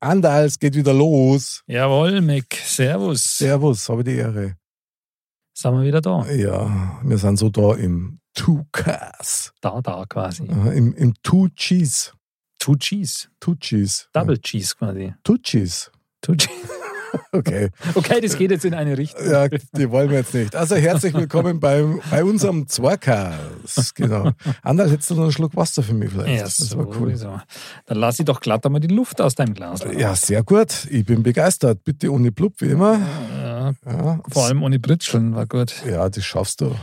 Andal, es geht wieder los. Jawohl, Mick. Servus. Servus, habe die Ehre. Sind wir wieder da? Ja, wir sind so da im Two Cars. Da, da quasi. Im, im Two Cheese. Two Cheese. Two Cheese. Double Cheese quasi. Two Cheese. Two Cheese. Okay. Okay, das geht jetzt in eine Richtung. Ja, die wollen wir jetzt nicht. Also herzlich willkommen beim, bei unserem Zwarkas. Genau. Andal, hättest du noch einen Schluck Wasser für mich vielleicht? Ja, das war cool. So. Dann lass ich doch glatt einmal die Luft aus deinem Glas. Ja, sehr gut. Ich bin begeistert. Bitte ohne Blub, wie immer. Ja, ja. Vor allem ohne Britscheln, war gut. Ja, das schaffst du.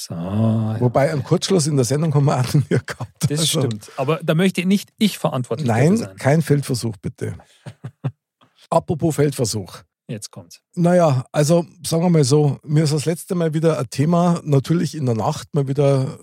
So, Wobei einen Kurzschluss in der Sendung haben wir auch mehr gehabt. Das also. stimmt. Aber da möchte nicht ich verantwortlich Nein, sein. Nein, kein Feldversuch, bitte. Apropos Feldversuch. Jetzt kommt's. Naja, also sagen wir mal so, mir ist das letzte Mal wieder ein Thema, natürlich in der Nacht mal wieder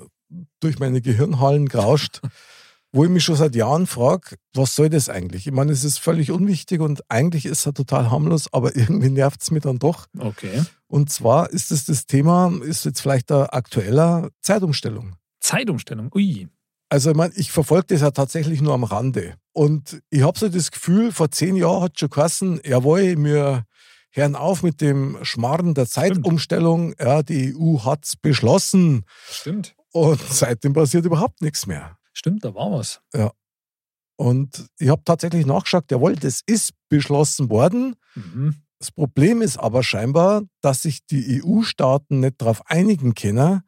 durch meine Gehirnhallen gerauscht, wo ich mich schon seit Jahren frage, was soll das eigentlich? Ich meine, es ist völlig unwichtig und eigentlich ist es total harmlos, aber irgendwie nervt es mich dann doch. Okay. Und zwar ist es das Thema, ist jetzt vielleicht ein aktueller Zeitumstellung. Zeitumstellung, ui. Also ich meine, ich verfolge das ja tatsächlich nur am Rande. Und ich habe so das Gefühl, vor zehn Jahren hat schon geheißen, jawohl, wir hören auf mit dem Schmarrn der Zeitumstellung. Stimmt. Ja, die EU hat es beschlossen. Stimmt. Und seitdem passiert überhaupt nichts mehr. Stimmt, da war was. Ja. Und ich habe tatsächlich nachgeschaut, jawohl, das ist beschlossen worden. Mhm. Das Problem ist aber scheinbar, dass sich die EU-Staaten nicht darauf einigen können,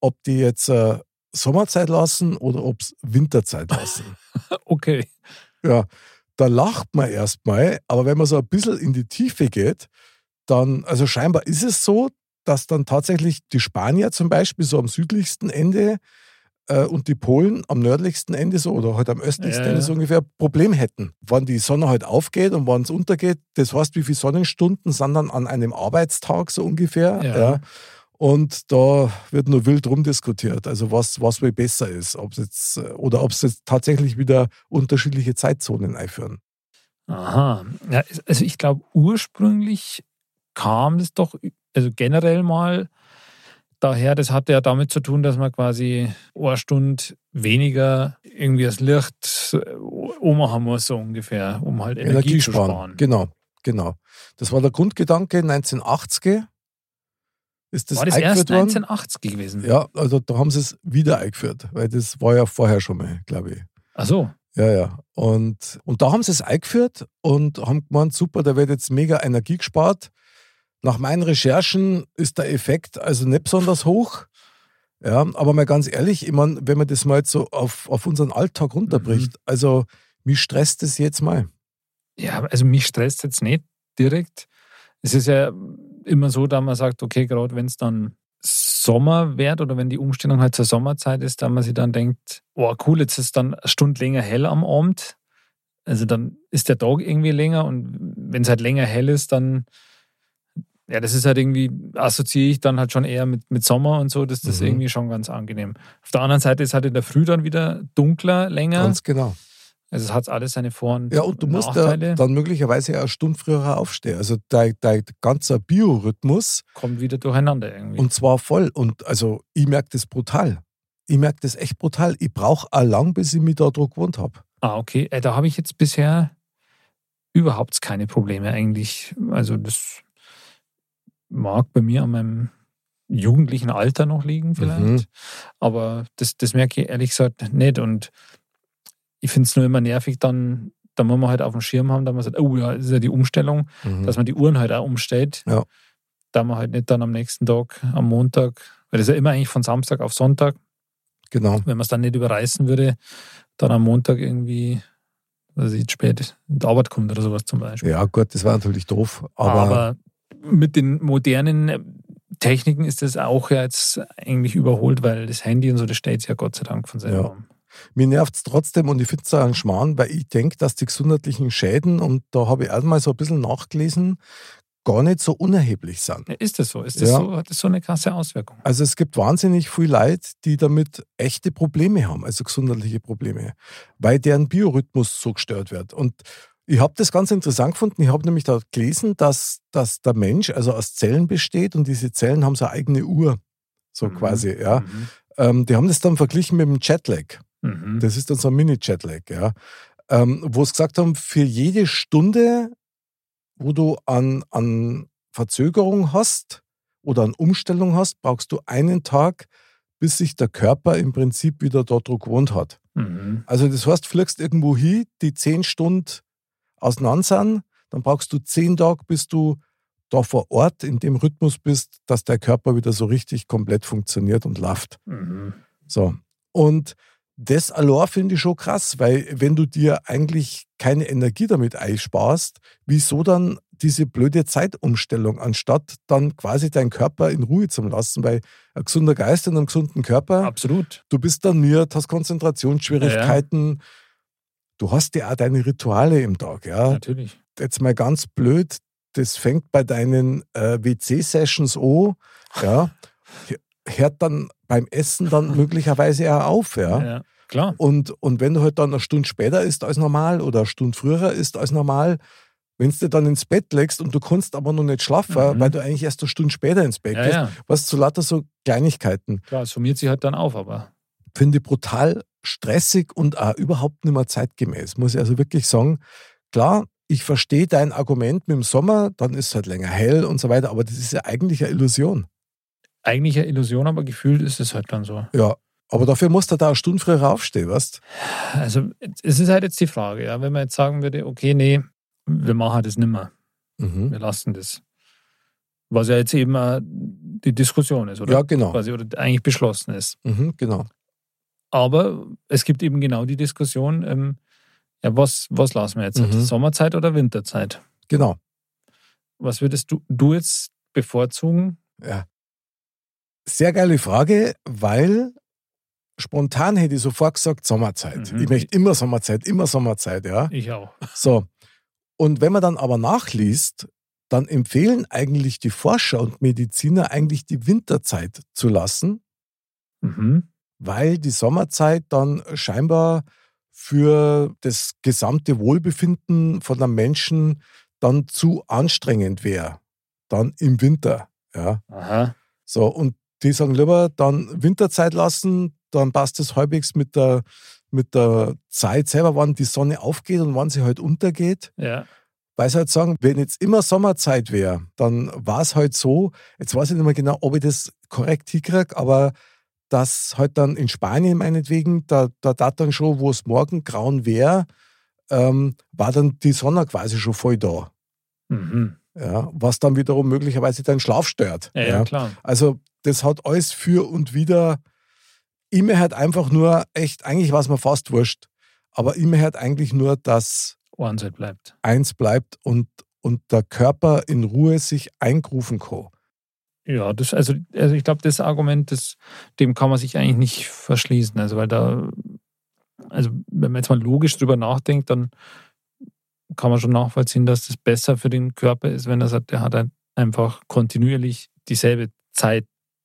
ob die jetzt äh, Sommerzeit lassen oder ob es Winterzeit lassen. okay. Ja, da lacht man erstmal, aber wenn man so ein bisschen in die Tiefe geht, dann, also scheinbar ist es so, dass dann tatsächlich die Spanier zum Beispiel so am südlichsten Ende äh, und die Polen am nördlichsten Ende so oder halt am östlichsten ja, Ende so ungefähr Problem hätten. Wann die Sonne halt aufgeht und wann es untergeht, das heißt, wie viele Sonnenstunden sind dann an einem Arbeitstag so ungefähr. Ja. ja. Und da wird nur wild rumdiskutiert, also was, was wohl besser ist, ob jetzt, oder ob es jetzt tatsächlich wieder unterschiedliche Zeitzonen einführen. Aha, ja, also ich glaube, ursprünglich kam das doch, also generell mal daher, das hatte ja damit zu tun, dass man quasi eine Stunde weniger irgendwie das Licht ummachen muss, so ungefähr, um halt Energie, Energie zu sparen. Genau, genau. Das war der Grundgedanke 1980 ist das War das erst 1980 worden? gewesen? Ja, also da haben sie es wieder eingeführt, weil das war ja vorher schon mal, glaube ich. Ach so. Ja, ja. Und, und da haben sie es eingeführt und haben gemeint, super, da wird jetzt mega Energie gespart. Nach meinen Recherchen ist der Effekt also nicht besonders hoch. Ja, aber mal ganz ehrlich, ich meine, wenn man das mal jetzt so auf, auf unseren Alltag runterbricht, mhm. also mich stresst das jetzt mal. Ja, also mich stresst jetzt nicht direkt. Es ist ja immer so, dass man sagt, okay, gerade wenn es dann Sommer wird oder wenn die Umstellung halt zur Sommerzeit ist, da man sich dann denkt, oh cool, jetzt ist dann eine Stunde länger hell am Abend. Also dann ist der Tag irgendwie länger und wenn es halt länger hell ist, dann, ja, das ist halt irgendwie, assoziiere ich dann halt schon eher mit, mit Sommer und so, das ist mhm. irgendwie schon ganz angenehm. Auf der anderen Seite ist halt in der Früh dann wieder dunkler, länger. Ganz genau. Also es hat alles seine Vor- und Ja, und du musst da dann möglicherweise eine Stunde früher aufstehen. Also dein, dein ganzer Biorhythmus kommt wieder durcheinander irgendwie. Und zwar voll. Und also ich merke das brutal. Ich merke das echt brutal. Ich brauche auch lang, bis ich mich da drauf gewohnt habe. Ah, okay. Äh, da habe ich jetzt bisher überhaupt keine Probleme eigentlich. Also das mag bei mir an meinem jugendlichen Alter noch liegen vielleicht. Mhm. Aber das, das merke ich ehrlich gesagt nicht. Und ich finde es nur immer nervig, dann, da muss man halt auf dem Schirm haben, dass man sagt, oh ja, das ist ja die Umstellung, mhm. dass man die Uhren halt auch umstellt. Ja. Da man halt nicht dann am nächsten Tag, am Montag, weil das ist ja immer eigentlich von Samstag auf Sonntag. Genau. Wenn man es dann nicht überreißen würde, dann am Montag irgendwie, also ich spät in die Arbeit kommt oder sowas zum Beispiel. Ja, gut, das war natürlich doof. Aber, aber mit den modernen Techniken ist das auch ja jetzt eigentlich überholt, weil das Handy und so, das steht ja Gott sei Dank von selber. Ja. Mir nervt es trotzdem und ich finde es ein Schmarrn, weil ich denke, dass die gesundheitlichen Schäden, und da habe ich erstmal so ein bisschen nachgelesen, gar nicht so unerheblich sind. Ist das so? Ist das ja. so? Hat das so eine krasse Auswirkung? Also es gibt wahnsinnig viel Leute, die damit echte Probleme haben, also gesundheitliche Probleme, weil deren Biorhythmus so gestört wird. Und ich habe das ganz interessant gefunden. Ich habe nämlich da gelesen, dass, dass der Mensch also aus Zellen besteht und diese Zellen haben so eine eigene Uhr, so mhm. quasi. Ja. Mhm. Ähm, die haben das dann verglichen mit dem Jetlag. Mhm. Das ist dann so ein Mini-Jetlag, ja. ähm, wo sie gesagt haben, für jede Stunde, wo du an, an Verzögerung hast oder an Umstellung hast, brauchst du einen Tag, bis sich der Körper im Prinzip wieder dort gewohnt hat. Mhm. Also das heißt, fliegst irgendwo hin, die zehn Stunden auseinander sind, dann brauchst du zehn Tage, bis du da vor Ort in dem Rhythmus bist, dass der Körper wieder so richtig komplett funktioniert und läuft. Mhm. So. Und das allein finde ich schon krass, weil wenn du dir eigentlich keine Energie damit einsparst, wieso dann diese blöde Zeitumstellung, anstatt dann quasi deinen Körper in Ruhe zu lassen, weil ein gesunder Geist und einen gesunden Körper, Absolut. du bist dann miert, hast Konzentrationsschwierigkeiten, du hast ja auch deine Rituale im Tag, ja. Natürlich. Jetzt mal ganz blöd, das fängt bei deinen äh, WC-Sessions an, ja, hört dann beim Essen dann möglicherweise auch auf, ja. Ja, klar. Und, und wenn du halt dann eine Stunde später isst als normal oder eine Stunde früher isst als normal, wenn du dann ins Bett legst und du kannst aber noch nicht schlafen, Mhm. weil du eigentlich erst eine Stunde später ins Bett Ja, gehst, ja. was zu lauter so Kleinigkeiten. Klar, es summiert sich halt dann auf, aber Finde ich brutal stressig und auch überhaupt nicht mehr zeitgemäß, muss ich also wirklich sagen. Klar, ich verstehe dein Argument mit dem Sommer, dann ist es halt länger hell und so weiter, aber das ist ja eigentlich eine Illusion. Eigentlich eine Illusion, aber gefühlt ist es halt dann so. Ja, aber dafür musst du da eine Stunde früher aufstehen, weißt Also es ist halt jetzt die Frage, ja, wenn man jetzt sagen würde, okay, nee, wir machen das nimmer, mhm. wir lassen das. Was ja jetzt eben die Diskussion ist, oder? Ja, genau. Quasi, oder eigentlich beschlossen ist. Mhm, genau. Aber es gibt eben genau die Diskussion, ähm, ja, was, was lassen wir jetzt? Mhm. Sommerzeit oder Winterzeit? Genau. Was würdest du, du jetzt bevorzugen? Ja. Sehr geile Frage, weil spontan hätte ich sofort gesagt Sommerzeit. Mhm. Ich möchte immer Sommerzeit, immer Sommerzeit, ja. Ich auch. So. Und wenn man dann aber nachliest, dann empfehlen eigentlich die Forscher und Mediziner eigentlich die Winterzeit zu lassen, Mhm. weil die Sommerzeit dann scheinbar für das gesamte Wohlbefinden von einem Menschen dann zu anstrengend wäre. Dann im Winter, ja. Aha. So, und die sagen lieber dann Winterzeit lassen, dann passt es halbwegs mit der, mit der Zeit selber, wann die Sonne aufgeht und wann sie halt untergeht. Ja. Weil sie halt sagen, wenn jetzt immer Sommerzeit wäre, dann war es halt so, jetzt weiß ich nicht mehr genau, ob ich das korrekt hinkriege, aber dass halt dann in Spanien meinetwegen, da, da dat dann schon, wo es morgen grauen wäre, ähm, war dann die Sonne quasi schon voll da. Mhm. Ja, was dann wiederum möglicherweise deinen Schlaf stört. Ja, ja, klar. Also das hat alles für und wieder. Immer halt einfach nur, echt, eigentlich war es mir fast wurscht, aber immer halt eigentlich nur, dass Ohrenzeit bleibt. eins bleibt und, und der Körper in Ruhe sich eingrufen kann. Ja, das, also, also ich glaube, das Argument, das, dem kann man sich eigentlich nicht verschließen. Also, weil da, also wenn man jetzt mal logisch drüber nachdenkt, dann kann man schon nachvollziehen, dass das besser für den Körper ist, wenn er sagt, der hat halt einfach kontinuierlich dieselbe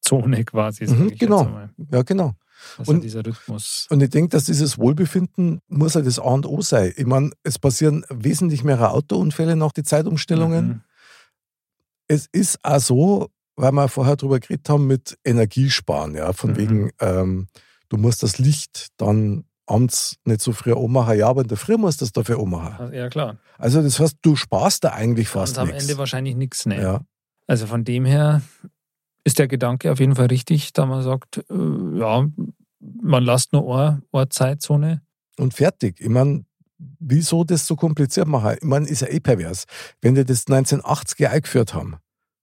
Zeitzone quasi. Mhm, genau. Ja, genau. Also Und- dieser Rhythmus. Und ich denke, dass dieses Wohlbefinden muss ja das A und O sein. Ich meine, es passieren wesentlich mehr Autounfälle nach den Zeitumstellungen. Mhm. es ist auch so, weil wir vorher drüber geredet haben, mit Energiesparen, ja, von Mhm. wegen, ähm, du musst das Licht dann abends nicht so früh ummachen, ja, aber in der Früh musst du das dafür ummachen. Ja, klar. Also das heißt, du sparst da eigentlich fast Und am nichts. Ende wahrscheinlich nichts. Ne? Ja, Also von dem her ist der Gedanke auf jeden Fall richtig, da man sagt, äh, ja, man lässt nur eine, eine Zeitzone. und fertig. Ich meine, wieso das so kompliziert machen? Ich meine, ist ja eh pervers. Wenn die das 1980er eingeführt haben,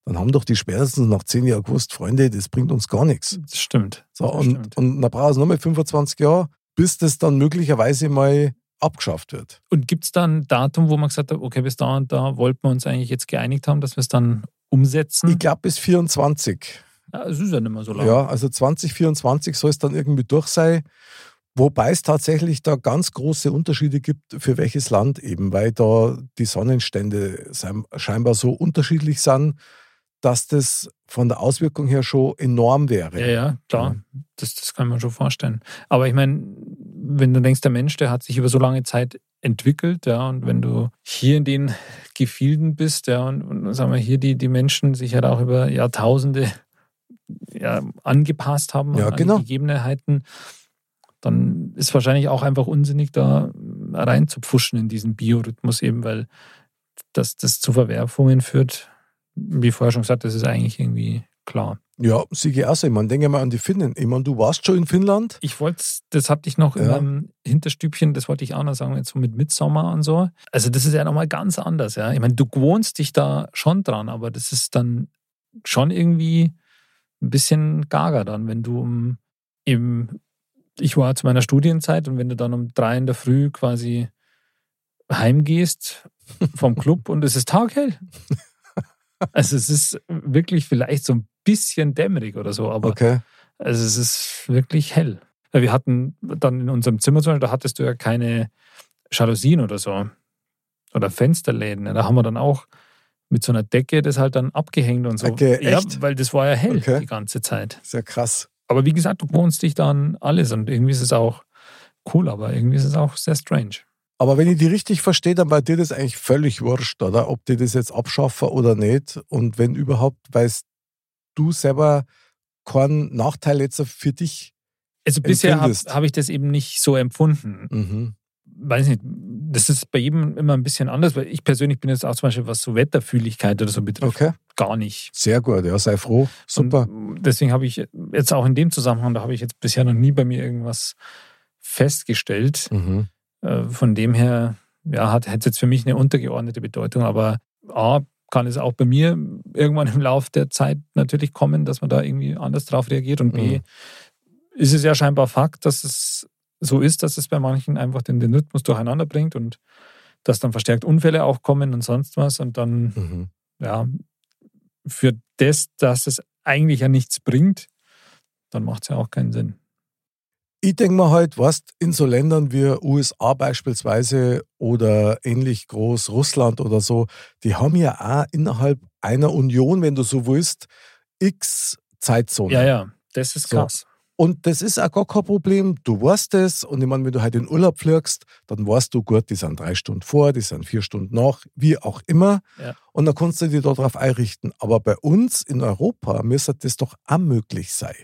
dann haben doch die spätestens nach zehn Jahren gewusst, Freunde, das bringt uns gar nichts. Das stimmt. So, das und, stimmt. und dann braucht es nochmal 25 Jahre, bis das dann möglicherweise mal abgeschafft wird. Und gibt es da ein Datum, wo man gesagt hat, okay, bis da und da wollten wir uns eigentlich jetzt geeinigt haben, dass wir es dann umsetzen? Ich glaube bis 24. Ja, es ist ja nicht mehr so lange. Ja, also 2024 soll es dann irgendwie durch sein. Wobei es tatsächlich da ganz große Unterschiede gibt, für welches Land eben, weil da die Sonnenstände scheinbar so unterschiedlich sind, dass das von der Auswirkung her schon enorm wäre. Ja, ja, klar. Das, das kann man schon vorstellen. Aber ich meine, wenn du denkst, der Mensch, der hat sich über so lange Zeit entwickelt, ja, und wenn du hier in den Gefilden bist, ja, und, und sagen wir hier die, die Menschen sich halt auch über Jahrtausende ja, angepasst haben Ja, an genau. die Gegebenheiten, dann ist wahrscheinlich auch einfach unsinnig, da reinzupfuschen in diesen Biorhythmus eben, weil das, das zu Verwerfungen führt. Wie vorher schon gesagt, das ist eigentlich irgendwie klar. Ja, siege auch so. Ich meine, denke mal an die Finnen. Ich meine, du warst schon in Finnland. Ich wollte, das hatte ich noch ja. in meinem Hinterstübchen, das wollte ich auch noch sagen, jetzt so mit Mitsommer und so. Also, das ist ja nochmal ganz anders, ja. Ich meine, du gewohnst dich da schon dran, aber das ist dann schon irgendwie ein bisschen gaga dann, wenn du um eben, ich war zu meiner Studienzeit und wenn du dann um drei in der Früh quasi heimgehst vom Club und es ist taghell. Also es ist wirklich vielleicht so ein bisschen dämmerig oder so, aber okay. also es ist wirklich hell. Wir hatten dann in unserem Zimmer zum Beispiel, da hattest du ja keine Jalousien oder so. Oder Fensterläden. Da haben wir dann auch mit so einer Decke das halt dann abgehängt und so. Okay, ja, weil das war ja hell okay. die ganze Zeit. Sehr krass. Aber wie gesagt, du wohnst dich dann alles und irgendwie ist es auch cool, aber irgendwie ist es auch sehr strange. Aber wenn ich die richtig verstehe, dann war dir das eigentlich völlig wurscht, oder? Ob die das jetzt abschaffen oder nicht. Und wenn überhaupt, weißt du selber keinen Nachteil jetzt für dich. Also bisher habe hab ich das eben nicht so empfunden. Mhm. Weiß nicht, das ist bei jedem immer ein bisschen anders, weil ich persönlich bin jetzt auch zum Beispiel, was so Wetterfühligkeit oder so betrifft, okay. gar nicht. Sehr gut, ja, sei froh. Super. Und deswegen habe ich jetzt auch in dem Zusammenhang, da habe ich jetzt bisher noch nie bei mir irgendwas festgestellt. Mhm. Äh, von dem her, ja, hat, hat es jetzt für mich eine untergeordnete Bedeutung, aber A, kann es auch bei mir irgendwann im Laufe der Zeit natürlich kommen, dass man da irgendwie anders drauf reagiert und B, mhm. ist es ja scheinbar Fakt, dass es so ist, dass es bei manchen einfach den, den Rhythmus durcheinander bringt und dass dann verstärkt Unfälle auch kommen und sonst was und dann, mhm. ja, für das, dass es eigentlich ja nichts bringt, dann macht es ja auch keinen Sinn. Ich denke mir halt, was in so Ländern wie USA beispielsweise oder ähnlich groß Russland oder so, die haben ja auch innerhalb einer Union, wenn du so willst, x Zeitzonen. Ja, ja, das ist krass. So. Und das ist auch gar kein Problem. Du weißt es. Und ich meine, wenn du halt in Urlaub fliegst, dann weißt du, gut, die sind drei Stunden vor, die sind vier Stunden nach, wie auch immer. Ja. Und dann kannst du dich darauf einrichten. Aber bei uns in Europa müsste das doch auch möglich sein.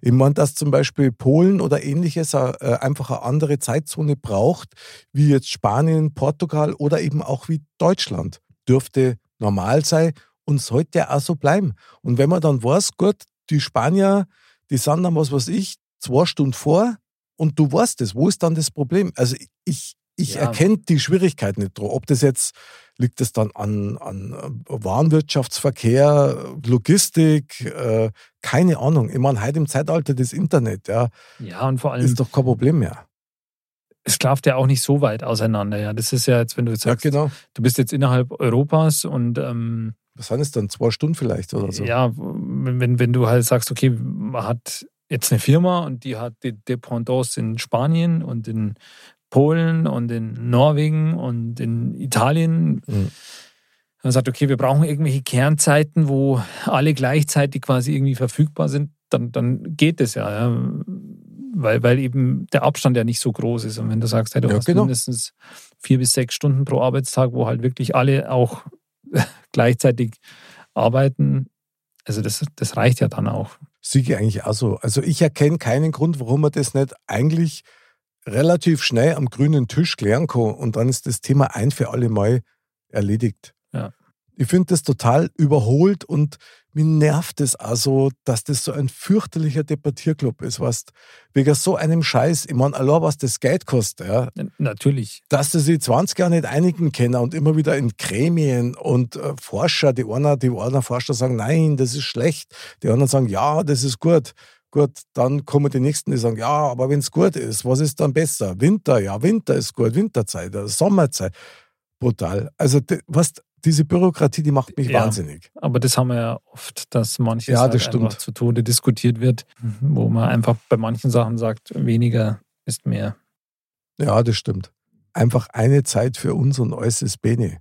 Ich meine, dass zum Beispiel Polen oder ähnliches äh, einfach eine andere Zeitzone braucht, wie jetzt Spanien, Portugal oder eben auch wie Deutschland. Dürfte normal sein und sollte ja auch so bleiben. Und wenn man dann weiß, gut, die Spanier, die sind dann, was weiß ich, zwei Stunden vor und du weißt es, wo ist dann das Problem? Also ich, ich ja. erkenne die Schwierigkeit nicht drauf. Ob das jetzt liegt es dann an, an äh, Warenwirtschaftsverkehr, Logistik, äh, keine Ahnung. Ich meine, heute im Zeitalter des Internet, ja, ja und vor allem ist doch kein Problem mehr. Es klafft ja auch nicht so weit auseinander. Ja, das ist ja jetzt, wenn du jetzt sagst, ja, genau. du bist jetzt innerhalb Europas und ähm, was sind es dann? Zwei Stunden vielleicht oder so? Ja, wenn, wenn du halt sagst, okay, man hat jetzt eine Firma und die hat die Dependance in Spanien und in Polen und in Norwegen und in Italien. Mhm. Man sagt, okay, wir brauchen irgendwelche Kernzeiten, wo alle gleichzeitig quasi irgendwie verfügbar sind, dann, dann geht es ja, ja. Weil, weil eben der Abstand ja nicht so groß ist. Und wenn du sagst, hey, du ja, hast genau. mindestens vier bis sechs Stunden pro Arbeitstag, wo halt wirklich alle auch gleichzeitig arbeiten, also das, das reicht ja dann auch. Siege eigentlich auch so. Also ich erkenne keinen Grund, warum man das nicht eigentlich relativ schnell am grünen Tisch klären kann und dann ist das Thema ein für alle Mal erledigt. Ja. Ich finde das total überholt und mir nervt es auch so, dass das so ein fürchterlicher Debattierclub ist, was wegen so einem Scheiß, ich meine, allein was das Geld kostet, ja. Natürlich. Dass sie sich 20 Jahre nicht einigen können und immer wieder in Gremien und äh, Forscher, die einer, die einer Forscher sagen, nein, das ist schlecht, die anderen sagen, ja, das ist gut. Gut, dann kommen die Nächsten, die sagen, ja, aber wenn es gut ist, was ist dann besser? Winter, ja, Winter ist gut, Winterzeit, Sommerzeit. Brutal. Also, was, diese Bürokratie, die macht mich ja, wahnsinnig. Aber das haben wir ja oft, dass manches ja, das halt zu Tode diskutiert wird, wo man einfach bei manchen Sachen sagt, weniger ist mehr. Ja, das stimmt. Einfach eine Zeit für uns und alles ist Bene.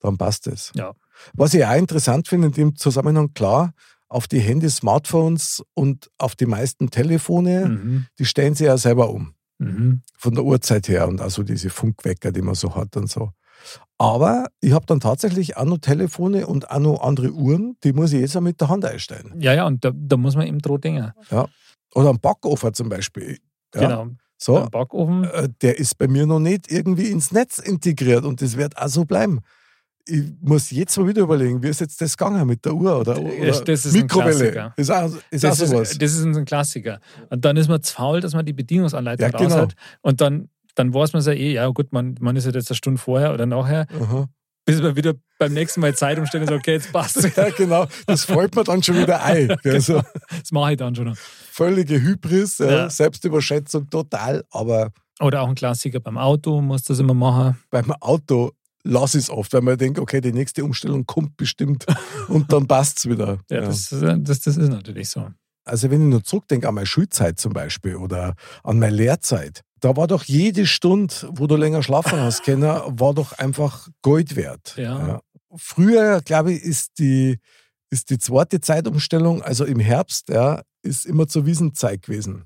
Dann passt es. Ja. Was ich auch interessant finde in dem Zusammenhang, klar, auf die Handys, Smartphones und auf die meisten Telefone, mhm. die stellen sie ja selber um. Mhm. Von der Uhrzeit her und also diese Funkwecker, die man so hat und so. Aber ich habe dann tatsächlich auch noch Telefone und auch noch andere Uhren, die muss ich jetzt auch mit der Hand einstellen. Ja, ja, und da, da muss man eben droh Dinge. Ja. Oder ein Backofen zum Beispiel. Ja. Genau. So, Backofen. äh, der ist bei mir noch nicht irgendwie ins Netz integriert und das wird auch so bleiben. Ich muss jetzt mal wieder überlegen, wie ist jetzt das gegangen mit der Uhr oder, oder Das ist ein Mikrowelle. Klassiker. Ist auch, ist Das auch sowas. ist, das ist ein Klassiker. Und dann ist man zu faul, dass man die Bedienungsanleitung Ja, raus genau. hat. Und dann, dann weiß man so eh, ja gut, man, man ist halt jetzt eine Stunde vorher oder nachher, Aha. bis man wieder beim nächsten Mal Zeit umstellt und sagt, okay, jetzt passt Ja, genau. Das fällt mir dann schon wieder ein. Also Das mache ich dann schon noch. völlige Hybris, ja, Ja. Selbstüberschätzung total, aber Oder auch ein Klassiker beim Auto, muss das immer machen. beim Auto lasse ich es oft, weil man denkt, okay, die nächste Umstellung kommt bestimmt und dann passt es wieder. Ja, Ja. Das, das, das ist natürlich so. Also wenn ich nur zurückdenke an meine Schulzeit zum Beispiel oder an meine Lehrzeit, da war doch jede Stunde, wo du länger schlafen hast können, war doch einfach Gold wert. Ja. Früher, glaube ich, ist die, ist die zweite Zeitumstellung, also im Herbst, ja, ist immer zur Wiesenzeit gewesen.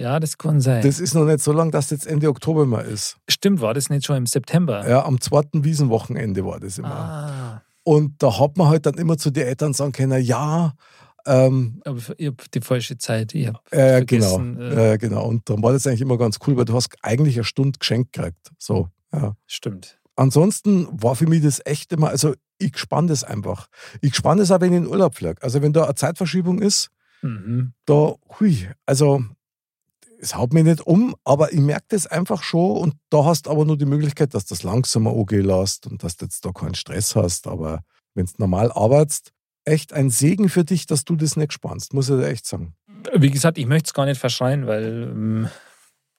Ja, das kann sein. Das ist noch nicht so lang, dass jetzt Ende Oktober mal ist. Stimmt, war das nicht schon im September? Ja, am zweiten Wiesenwochenende war das immer. Ah, Und da hat man halt dann immer zu den Eltern sagen können, ja, ähm, aber ich habe die falsche Zeit. Ich hab äh, genau, äh, äh, genau. Und dann war das eigentlich immer ganz cool, weil du hast eigentlich eine Stunde geschenkt gekriegt. So, ja. Stimmt. Ansonsten war für mich das echt immer, also ich spann das einfach. Ich spann das auch, wenn ich in den Urlaub fliege. Also wenn da eine Zeitverschiebung ist, Mhm. da, hui, also es haut mich nicht um, aber ich merke das einfach schon und da hast aber nur die Möglichkeit, dass du das langsamer angehen lässt und dass du jetzt da keinen Stress hast. Aber wenn du normal arbeitest, echt ein Segen für dich, dass du das nicht spannst, muss ich dir echt sagen. Wie gesagt, ich möchte es gar nicht verschreien, weil ähm,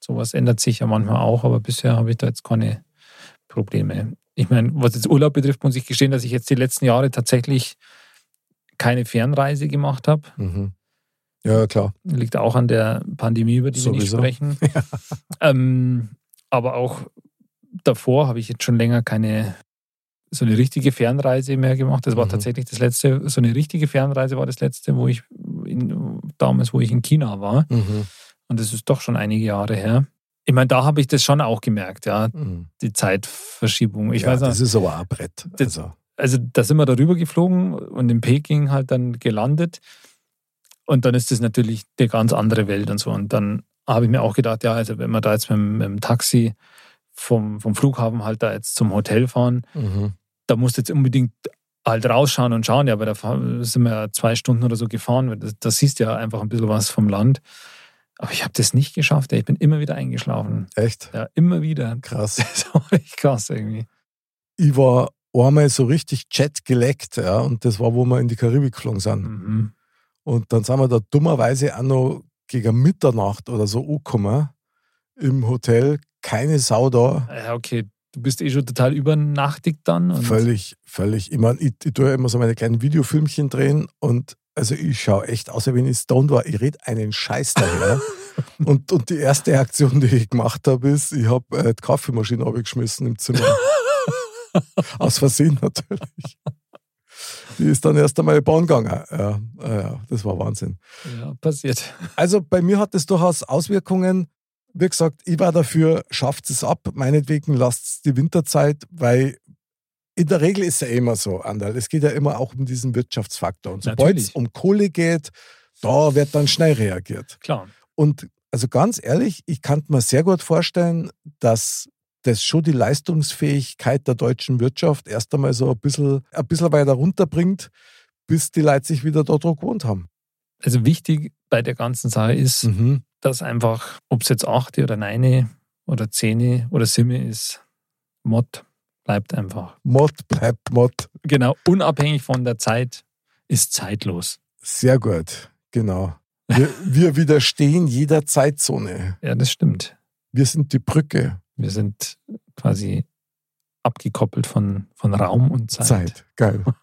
sowas ändert sich ja manchmal auch, aber bisher habe ich da jetzt keine Probleme. Ich meine, was jetzt Urlaub betrifft, muss ich gestehen, dass ich jetzt die letzten Jahre tatsächlich keine Fernreise gemacht habe. Mhm. Ja, klar. Liegt auch an der Pandemie, über die wir nicht Sowieso. sprechen. ähm, aber auch davor habe ich jetzt schon länger keine so eine richtige Fernreise mehr gemacht. Das war Mhm. tatsächlich das letzte, so eine richtige Fernreise war das letzte, wo ich in, damals, wo ich in China war. Mhm. Und das ist doch schon einige Jahre her. Ich meine, da habe ich das schon auch gemerkt, ja, Mhm. die Zeitverschiebung. Ich ja, weiß das noch, ist aber auch ein Brett. Das- Also, also da sind wir darüber geflogen und in Peking halt dann gelandet. Und dann ist das natürlich eine ganz andere Welt und so. Und dann habe ich mir auch gedacht, ja, also wenn wir da jetzt mit, dem- mit dem Taxi vom, vom Flughafen halt da jetzt zum Hotel fahren, mhm. da musst du jetzt unbedingt halt rausschauen und schauen, ja, aber da sind wir ja zwei Stunden oder so gefahren. Da, da siehst ja einfach ein bisschen was vom Land. Aber ich habe das nicht geschafft. Ich bin immer wieder eingeschlafen. echt Ja, immer wieder. krass. Das war echt krass irgendwie. ich war einmal so richtig Jet geleckt, ja, und das war, wo wir in die Karibik geflogen sind. Mhm. Und dann sind wir da dummerweise auch noch gegen Mitternacht oder so angekommen im Hotel. Keine Sau da. Ja, okay. Du bist eh schon total übernachtigt dann. Und Völlig, völlig. Ich meine, ich, ich tue ja immer so meine kleinen Videofilmchen drehen und also ich schaue echt aus, wie wenn ich stoned war. Ich rede einen Scheiß daher. und, und die erste Aktion, die ich gemacht habe, ist, ich habe äh, die Kaffeemaschine abgeschmissen im Zimmer. Aus Versehen natürlich. Die ist dann erst einmal Bahn gegangen. Ja, ja, das war Wahnsinn. ja, passiert. Also bei mir hat es durchaus Auswirkungen. Wie gesagt, ich war dafür, schafft es ab. Meinetwegen lasst es die Winterzeit, weil in der Regel ist es ja immer so, Andal. Es geht ja immer auch um diesen Wirtschaftsfaktor. Und sobald es um Kohle geht, da wird dann schnell reagiert. Klar. Und also ganz ehrlich, ich kann mir sehr gut vorstellen, dass das schon die Leistungsfähigkeit der deutschen Wirtschaft erst einmal so ein bisschen, ein bisschen weiter runterbringt, bis die Leute sich wieder dort gewohnt haben. Also wichtig bei der ganzen Sache ist, Mhm. dass einfach, ob es jetzt achte oder neine oder zehne oder simme ist, Mod bleibt einfach. Mod bleibt Mod. Genau, unabhängig von der Zeit ist zeitlos. Sehr gut, genau. Wir, wir widerstehen jeder Zeitzone. Ja, das stimmt. Wir sind die Brücke. Wir sind quasi abgekoppelt von, von Raum und Zeit. Zeit. Geil.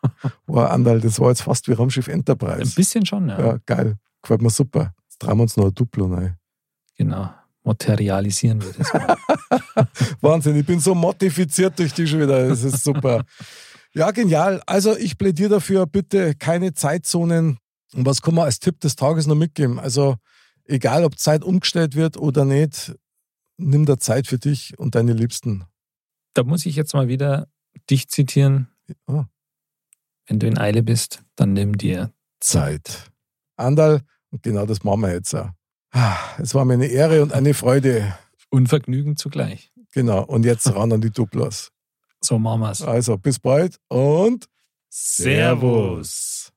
Wow, Andal, das war jetzt fast wie Raumschiff Ein Enterprise. bisschen schon, ja. Ja, geil. Gefällt mir super. Jetzt drehen wir uns noch ein Duplo rein. Genau. Materialisieren wir das mal. Wahnsinn, ich bin so modifiziert durch dich schon wieder. Das ist super. Ja, genial. Also ich plädiere dafür, bitte keine Zeitzonen. Und was kann man als Tipp des Tages noch mitgeben? Also egal, ob Zeit umgestellt wird oder nicht, nimm da Zeit für dich und deine Liebsten. da muss ich jetzt mal wieder dich zitieren. Ah. Wenn du in Eile bist, dann nimm dir Zeit. Andal, und genau das machen wir jetzt auch. Ah, Es war mir eine Ehre und eine Freude. Unvergnügen zugleich. Genau. Und jetzt ran an die Duplos. So machen wir's. Also bis bald und Servus.